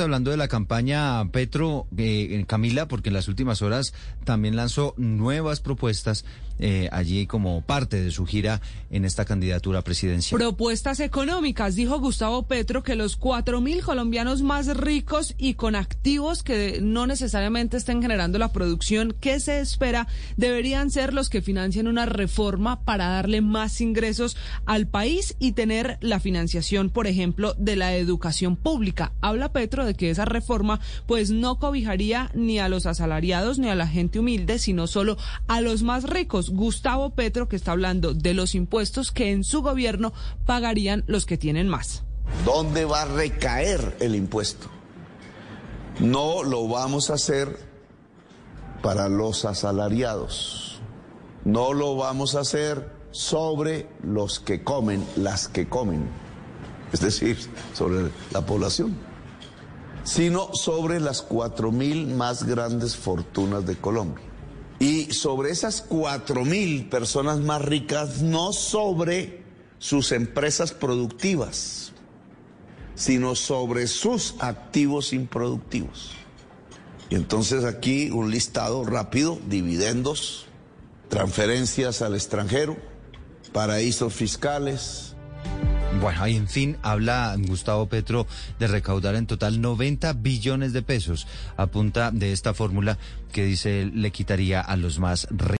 Hablando de la campaña Petro, eh, Camila, porque en las últimas horas también lanzó nuevas propuestas eh, allí como parte de su gira en esta candidatura presidencial. Propuestas económicas, dijo Gustavo Petro, que los cuatro mil colombianos más ricos y con activos que no necesariamente estén generando la producción que se espera deberían ser los que financien una reforma para darle más ingresos al país y tener la financiación, por ejemplo, de la educación pública. Habla Petro de que esa reforma pues no cobijaría ni a los asalariados ni a la gente humilde, sino solo a los más ricos. Gustavo Petro, que está hablando de los impuestos que en su gobierno pagarían los que tienen más. ¿Dónde va a recaer el impuesto? No lo vamos a hacer para los asalariados. No lo vamos a hacer sobre los que comen, las que comen. Es decir, sobre la población. Sino sobre las cuatro mil más grandes fortunas de Colombia. Y sobre esas cuatro mil personas más ricas, no sobre sus empresas productivas, sino sobre sus activos improductivos. Y entonces aquí un listado rápido, dividendos, transferencias al extranjero, paraísos fiscales, bueno, y en fin, habla Gustavo Petro de recaudar en total 90 billones de pesos a punta de esta fórmula que dice le quitaría a los más ricos.